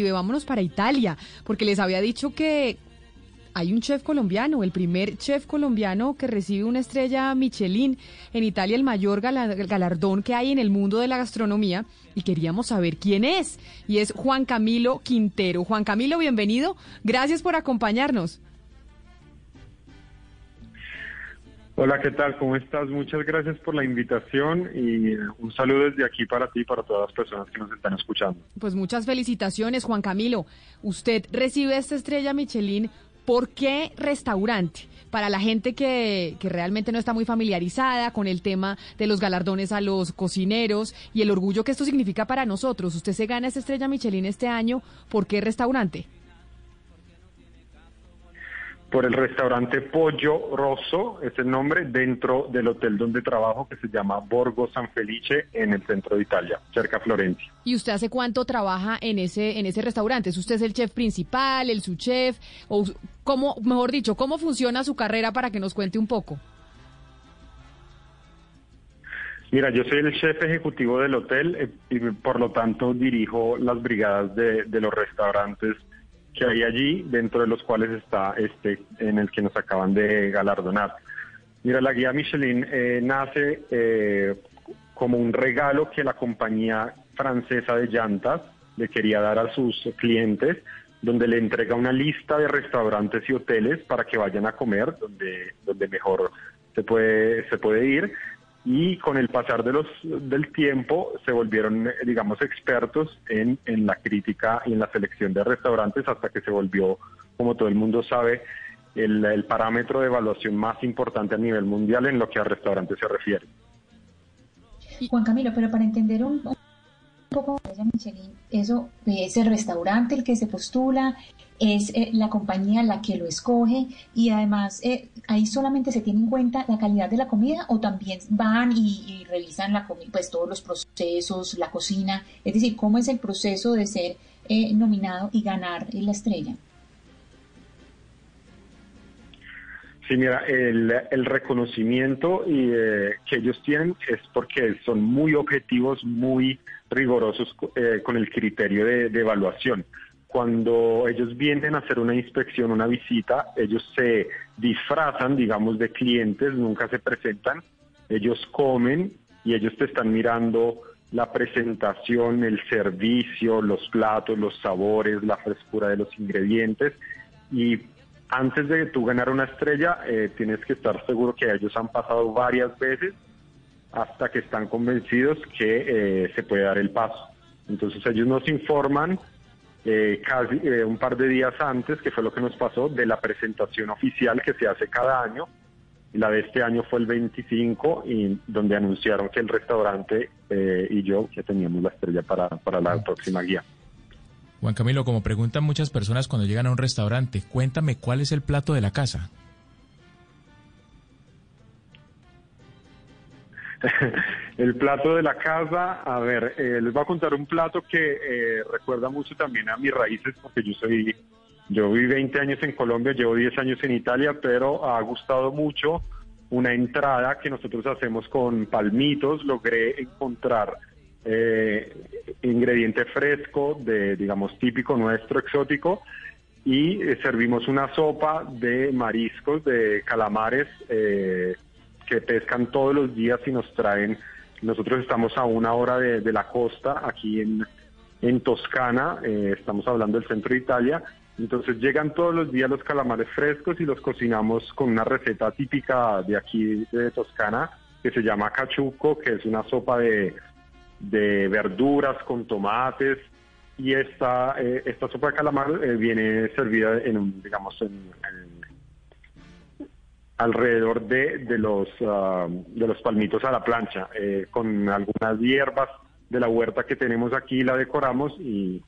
Vámonos para Italia, porque les había dicho que hay un chef colombiano, el primer chef colombiano que recibe una estrella Michelin en Italia, el mayor gala- galardón que hay en el mundo de la gastronomía, y queríamos saber quién es. Y es Juan Camilo Quintero. Juan Camilo, bienvenido. Gracias por acompañarnos. Hola, ¿qué tal? ¿Cómo estás? Muchas gracias por la invitación y eh, un saludo desde aquí para ti y para todas las personas que nos están escuchando. Pues muchas felicitaciones, Juan Camilo. Usted recibe esta estrella Michelin. ¿Por qué restaurante? Para la gente que, que realmente no está muy familiarizada con el tema de los galardones a los cocineros y el orgullo que esto significa para nosotros. Usted se gana esta estrella Michelin este año. ¿Por qué restaurante? Por el restaurante Pollo Rosso, es el nombre, dentro del hotel donde trabajo que se llama Borgo San Felice en el centro de Italia, cerca de Florencia. ¿Y usted hace cuánto trabaja en ese, en ese restaurante? ¿Es usted el chef principal, el subchef? ¿O cómo, mejor dicho, cómo funciona su carrera para que nos cuente un poco? Mira, yo soy el chef ejecutivo del hotel eh, y por lo tanto dirijo las brigadas de, de los restaurantes que hay allí, dentro de los cuales está este en el que nos acaban de galardonar. Mira, la guía Michelin eh, nace eh, como un regalo que la compañía francesa de llantas le quería dar a sus clientes, donde le entrega una lista de restaurantes y hoteles para que vayan a comer, donde, donde mejor se puede, se puede ir y con el pasar de los, del tiempo se volvieron, eh, digamos, expertos en, en la crítica y en la selección de restaurantes hasta que se volvió, como todo el mundo sabe, el, el parámetro de evaluación más importante a nivel mundial en lo que a restaurantes se refiere. Juan Camilo, pero para entender un, poco eso es el restaurante el que se postula, es eh, la compañía la que lo escoge y además eh, ahí solamente se tiene en cuenta la calidad de la comida o también van y, revisan la pues todos los procesos, la cocina, es decir, cómo es el proceso de ser eh, nominado y ganar la estrella. Sí, mira, el, reconocimiento y, eh, que ellos tienen es porque son muy objetivos, muy rigurosos eh, con el criterio de evaluación. Cuando ellos vienen a hacer una inspección, una visita, ellos se disfrazan, digamos, de clientes, nunca se presentan, ellos comen y ellos te están mirando la presentación, el servicio, los platos, los sabores, la frescura de los ingredientes y antes de tú ganar una estrella, eh, tienes que estar seguro que ellos han pasado varias veces hasta que están convencidos que eh, se puede dar el paso. Entonces ellos nos informan eh, casi eh, un par de días antes, que fue lo que nos pasó, de la presentación oficial que se hace cada año. La de este año fue el 25, y donde anunciaron que el restaurante eh, y yo ya teníamos la estrella para, para la próxima guía. Juan Camilo, como preguntan muchas personas cuando llegan a un restaurante, cuéntame cuál es el plato de la casa. el plato de la casa, a ver, eh, les voy a contar un plato que eh, recuerda mucho también a mis raíces, porque yo soy, yo viví 20 años en Colombia, llevo 10 años en Italia, pero ha gustado mucho una entrada que nosotros hacemos con palmitos, logré encontrar eh, ingrediente fresco, de, digamos, típico nuestro, exótico, y eh, servimos una sopa de mariscos, de calamares, eh, que pescan todos los días y nos traen. Nosotros estamos a una hora de, la costa, aquí en, en Toscana, eh, estamos hablando del centro de Italia. Entonces llegan todos los días los calamares frescos y los cocinamos con una receta típica de aquí de Toscana que se llama cachuco, que es una sopa de, de verduras con tomates y esta eh, esta sopa de calamar eh, viene servida en un digamos en, alrededor de, de los ah, de los palmitos a la plancha eh, con algunas hierbas de la huerta que tenemos aquí la decoramos y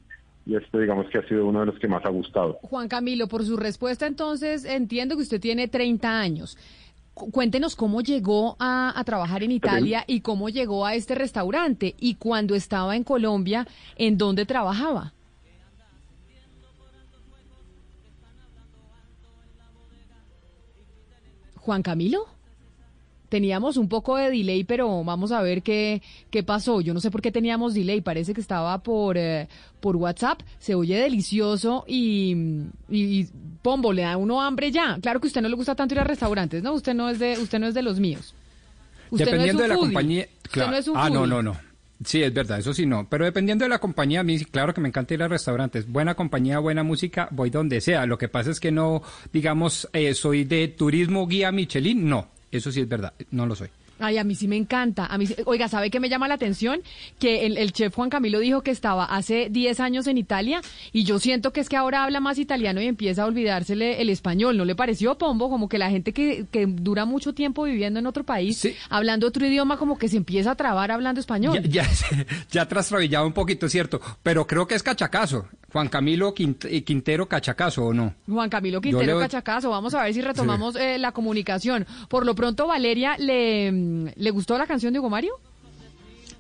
y este digamos que ha sido uno de los que más ha gustado. Juan Camilo, por su respuesta entonces entiendo que usted tiene 30 años. Cuéntenos cómo llegó a, trabajar en Italia y cómo llegó a este restaurante y cuando estaba en Colombia, ¿en dónde trabajaba? Juan Camilo. Teníamos un poco de delay, pero vamos a ver qué, qué pasó. Yo no sé por qué teníamos delay, parece que estaba por, eh, por WhatsApp. Se oye delicioso y, y, Pombo, le da uno hambre ya. Claro que a usted no le gusta tanto ir a restaurantes, ¿no? Usted no es de, usted no es de los míos. Dependiendo de la compañía. Claro. ah, no, no, no. Sí, es verdad, eso sí no. Pero dependiendo de la compañía, a mí claro que me encanta ir a restaurantes. Buena compañía, buena música, voy donde sea. Lo que pasa es que no, digamos, eh, soy de turismo guía Michelin, no. Eso sí es verdad, no lo soy. Ay, a mí sí me encanta. A mí, oiga, ¿sabe qué me llama la atención? Que el, chef Juan Camilo dijo que estaba hace 10 años en Italia y yo siento que es que ahora habla más italiano y empieza a olvidársele el español. ¿No le pareció, Pombo? Como que la gente que, que dura mucho tiempo viviendo en otro país, hablando otro idioma, como que se empieza a trabar hablando español. Ya, ya, ya trastabillado un poquito, ¿cierto? Pero creo que es cachacazo. Juan Camilo eh, Quintero Cachacazo, ¿o no? Juan Camilo Quintero Cachacazo. Vamos a ver si retomamos eh, la comunicación. Por lo pronto, Valeria, ¿le, ¿le gustó la canción de Hugo Mario?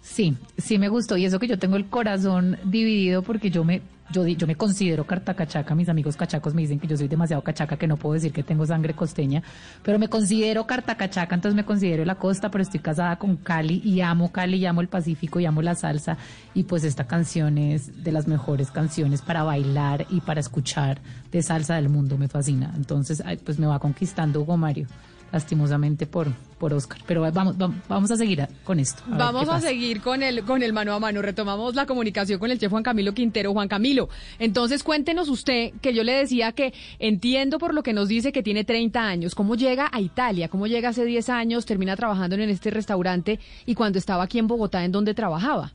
Sí, sí me gustó. Y eso que yo tengo el corazón dividido porque yo me yo, me considero cartacachaca, mis amigos cachacos me dicen que yo soy demasiado cachaca, que no puedo decir que tengo sangre costeña, pero me considero cartacachaca, entonces me considero la costa, pero estoy casada con Cali y amo Cali, y amo el Pacífico y amo la salsa, y pues esta canción es de las mejores canciones para bailar y para escuchar de salsa del mundo, me fascina. Entonces, pues me va conquistando Hugo Mario lastimosamente por, por Oscar. Pero vamos, vamos a seguir con esto. vamos a seguir con el, con el mano a mano. Retomamos la comunicación con el chef Juan Camilo Quintero. Juan Camilo, entonces cuéntenos usted, que yo le decía que entiendo por lo que nos dice que tiene 30 años, ¿cómo llega a Italia? ¿Cómo llega hace 10 años, termina trabajando en este restaurante y cuando estaba aquí en Bogotá, ¿en dónde trabajaba?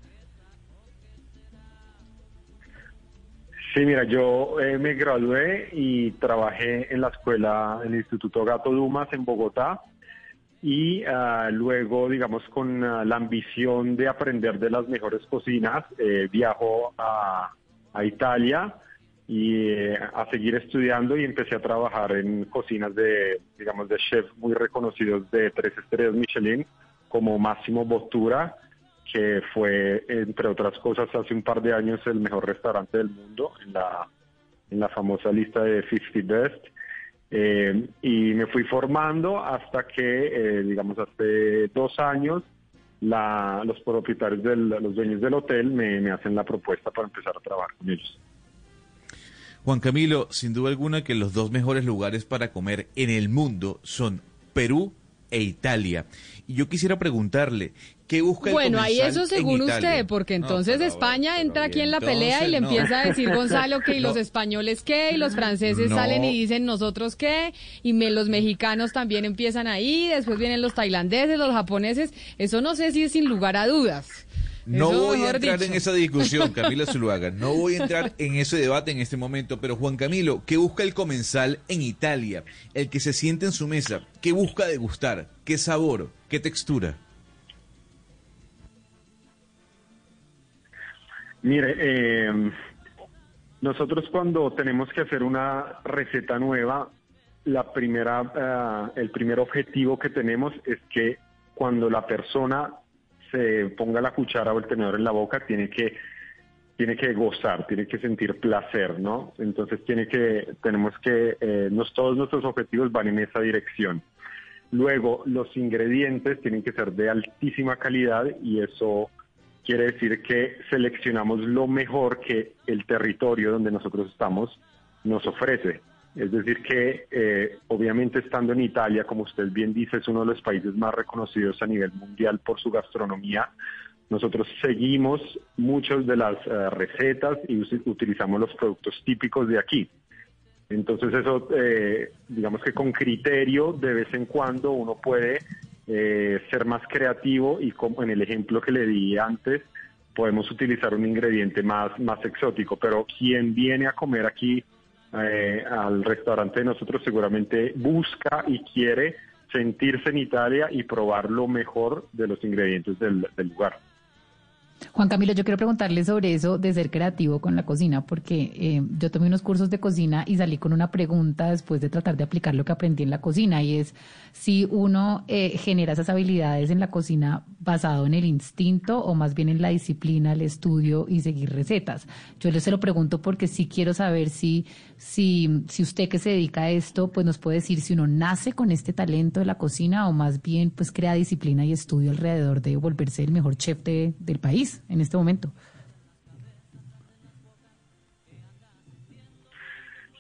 Sí, mira, yo eh, me gradué y trabajé en la escuela, en el Instituto Gato Dumas en Bogotá y ah, luego, digamos, con ah, la ambición de aprender de las mejores cocinas, eh, viajo a, Italia y eh, a seguir estudiando y empecé a trabajar en cocinas de, digamos, de chefs muy reconocidos de tres estrellas Michelin, como Máximo Bottura, que fue, entre otras cosas, hace un par de años el mejor restaurante del mundo en la, en la famosa lista de 50 Best. Eh, y me fui formando hasta que, eh, digamos, hace dos años, la, los propietarios, del, los dueños del hotel me, me hacen la propuesta para empezar a trabajar con ellos. Juan Camilo, sin duda alguna que los dos mejores lugares para comer en el mundo son Perú e Italia. Y yo quisiera preguntarle, ¿qué busca el Bueno, ahí eso según usted, porque entonces España entra aquí en la pelea y le empieza a decir Gonzalo que y los españoles qué, y los franceses salen y dicen nosotros qué, y los mexicanos también empiezan ahí, después vienen los tailandeses, los japoneses, eso no sé si es sin lugar a dudas. No voy a entrar en esa discusión, Camila Zuluaga. No voy a entrar en ese debate en este momento. Pero Juan Camilo, ¿qué busca el comensal en Italia? El que se siente en su mesa. ¿Qué busca degustar? ¿Qué sabor? ¿Qué textura? Mire, eh, nosotros cuando tenemos que hacer una receta nueva, la primera, eh, el primer objetivo que tenemos es que cuando la persona se ponga la cuchara o el tenedor en la boca, tiene que tiene que gozar, tiene que sentir placer, ¿no? Entonces tiene que, tenemos que, eh, todos nuestros objetivos van en esa dirección. Luego, los ingredientes tienen que ser de altísima calidad y eso quiere decir que seleccionamos lo mejor que el territorio donde nosotros estamos nos ofrece. Es decir, que eh, obviamente estando en Italia, como usted bien dice, es uno de los países más reconocidos a nivel mundial por su gastronomía. Nosotros seguimos muchas de las eh, recetas y utilizamos los productos típicos de aquí. Entonces eso, eh, digamos que con criterio, de vez en cuando uno puede ser más creativo y como en el ejemplo que le di antes, podemos utilizar un ingrediente más, más exótico. Pero quien viene a comer aquí eh, al restaurante de nosotros seguramente busca y quiere sentirse en Italia y probar lo mejor de los ingredientes del, lugar. Juan Camilo, yo quiero preguntarle sobre eso de ser creativo con la cocina, porque eh, yo tomé unos cursos de cocina y salí con una pregunta después de tratar de aplicar lo que aprendí en la cocina, y es si uno eh, genera esas habilidades en la cocina basado en el instinto o más bien en la disciplina, el estudio y seguir recetas. Yo le se lo pregunto porque sí quiero saber si, si, si usted que se dedica a esto, pues nos puede decir si uno nace con este talento de la cocina o más bien pues crea disciplina y estudio alrededor de volverse el mejor chef del país en este momento.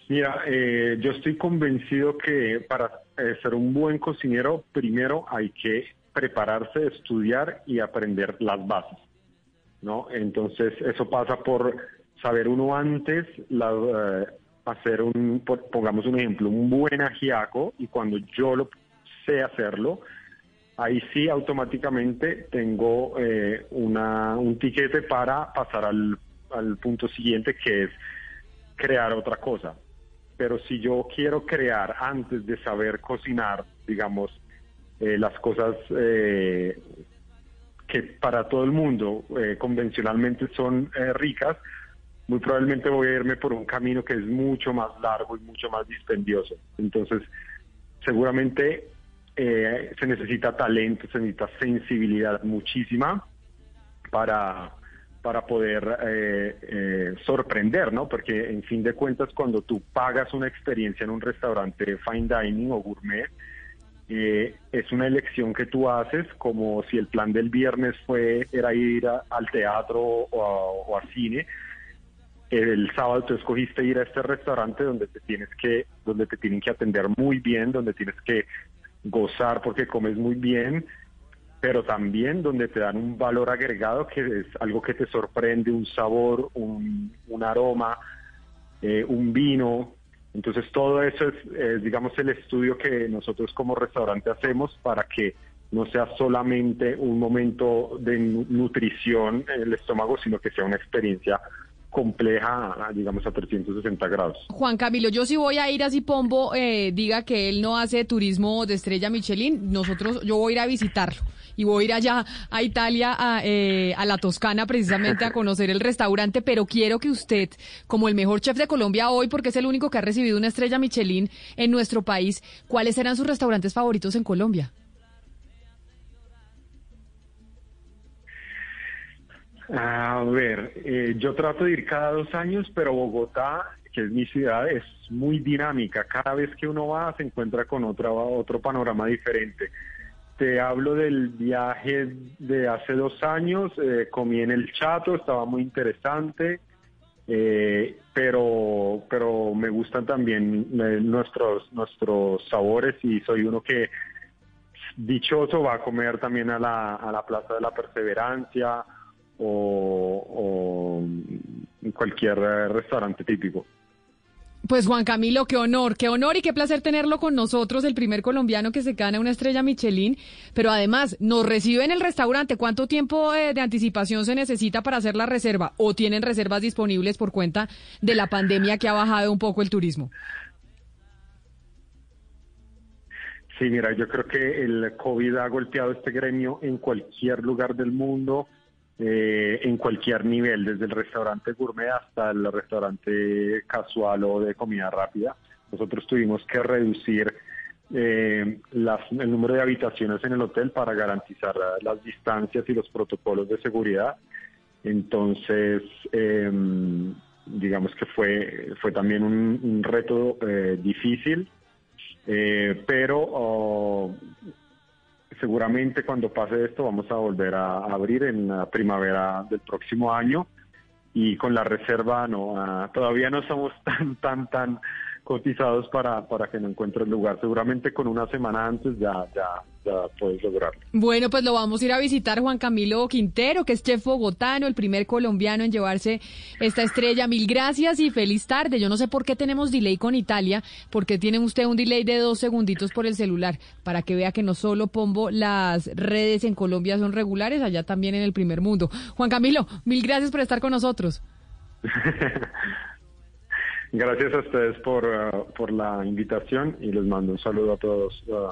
Mira, eh, yo estoy convencido que para eh, ser un buen cocinero, primero hay que prepararse, estudiar y aprender las bases, ¿no? Entonces, eso pasa por saber uno antes, eh, hacer un, pongamos un ejemplo, un buen ajiaco y cuando yo lo sé hacerlo, ahí sí automáticamente tengo una, un tiquete para pasar al, al punto siguiente que es crear otra cosa pero si yo quiero crear antes de saber cocinar, digamos, eh, las cosas eh, que para todo el mundo eh, convencionalmente son ricas, muy probablemente voy a irme por un camino que es mucho más largo y mucho más dispendioso. Entonces, seguramente se necesita talento, se necesita sensibilidad muchísima para para poder eh, eh, sorprender, ¿no? Porque en fin de cuentas, cuando tú pagas una experiencia en un restaurante fine dining o gourmet, eh, es una elección que tú haces como si el plan del viernes fue era ir al teatro o, a, cine. El sábado tú escogiste ir a este restaurante donde te tienes que, donde te tienen que atender muy bien, donde tienes que gozar porque comes muy bien, pero también donde te dan un valor agregado que es algo que te sorprende, un sabor, un, aroma, eh, un vino. Entonces todo eso es, digamos, el estudio que nosotros como restaurante hacemos para que no sea solamente un momento de nutrición en el estómago, sino que sea una experiencia compleja, digamos, a 360 grados. Juan Camilo, yo si voy a ir a Zipombo, eh, diga que él no hace turismo de estrella Michelin, nosotros, yo voy a ir a visitarlo y voy a ir allá a Italia, a, eh, a la Toscana, precisamente a conocer el restaurante, pero quiero que usted, como el mejor chef de Colombia hoy, porque es el único que ha recibido una estrella Michelin en nuestro país, ¿cuáles serán sus restaurantes favoritos en Colombia? A ver, eh, yo trato de ir cada dos años, pero Bogotá, que es mi ciudad, es muy dinámica. Cada vez que uno va se encuentra con otra, otro panorama diferente. Te hablo del viaje de hace dos años, eh, comí en el Chato, estaba muy interesante, eh, pero, pero me gustan también nuestros, nuestros sabores y soy uno que dichoso va a comer también a la, a la Plaza de la Perseverancia o, en cualquier restaurante típico. Pues Juan Camilo, qué honor, qué honor y qué placer tenerlo con nosotros, el primer colombiano que se gana una estrella Michelin, pero además nos recibe en el restaurante. ¿Cuánto tiempo eh, de anticipación se necesita para hacer la reserva? ¿O tienen reservas disponibles por cuenta de la pandemia que ha bajado un poco el turismo? Sí, mira, yo creo que el COVID ha golpeado este gremio en cualquier lugar del mundo eh, en cualquier nivel, desde el restaurante gourmet hasta el restaurante casual o de comida rápida. Nosotros tuvimos que reducir eh, el número de habitaciones en el hotel para garantizar las distancias y los protocolos de seguridad. Entonces, em, digamos que fue, fue también un, reto eh, difícil, pero oh, seguramente cuando pase esto vamos a volver a abrir en la primavera del próximo año y con la reserva no ah, todavía no somos tan tan tan cotizados para, para que no encuentre el lugar. Seguramente con una semana antes ya, ya, ya puedes lograrlo. Bueno, pues lo vamos a ir a visitar Juan Camilo Quintero, que es chef bogotano, el primer colombiano en llevarse esta estrella. Mil gracias y feliz tarde. Yo no sé por qué tenemos delay con Italia, porque tiene usted un delay de dos segunditos por el celular, para que vea que no solo Pombo, las redes en Colombia son regulares, allá también en el primer mundo. Juan Camilo, mil gracias por estar con nosotros. Gracias a ustedes por, uh, por la invitación y les mando un saludo a todos uh,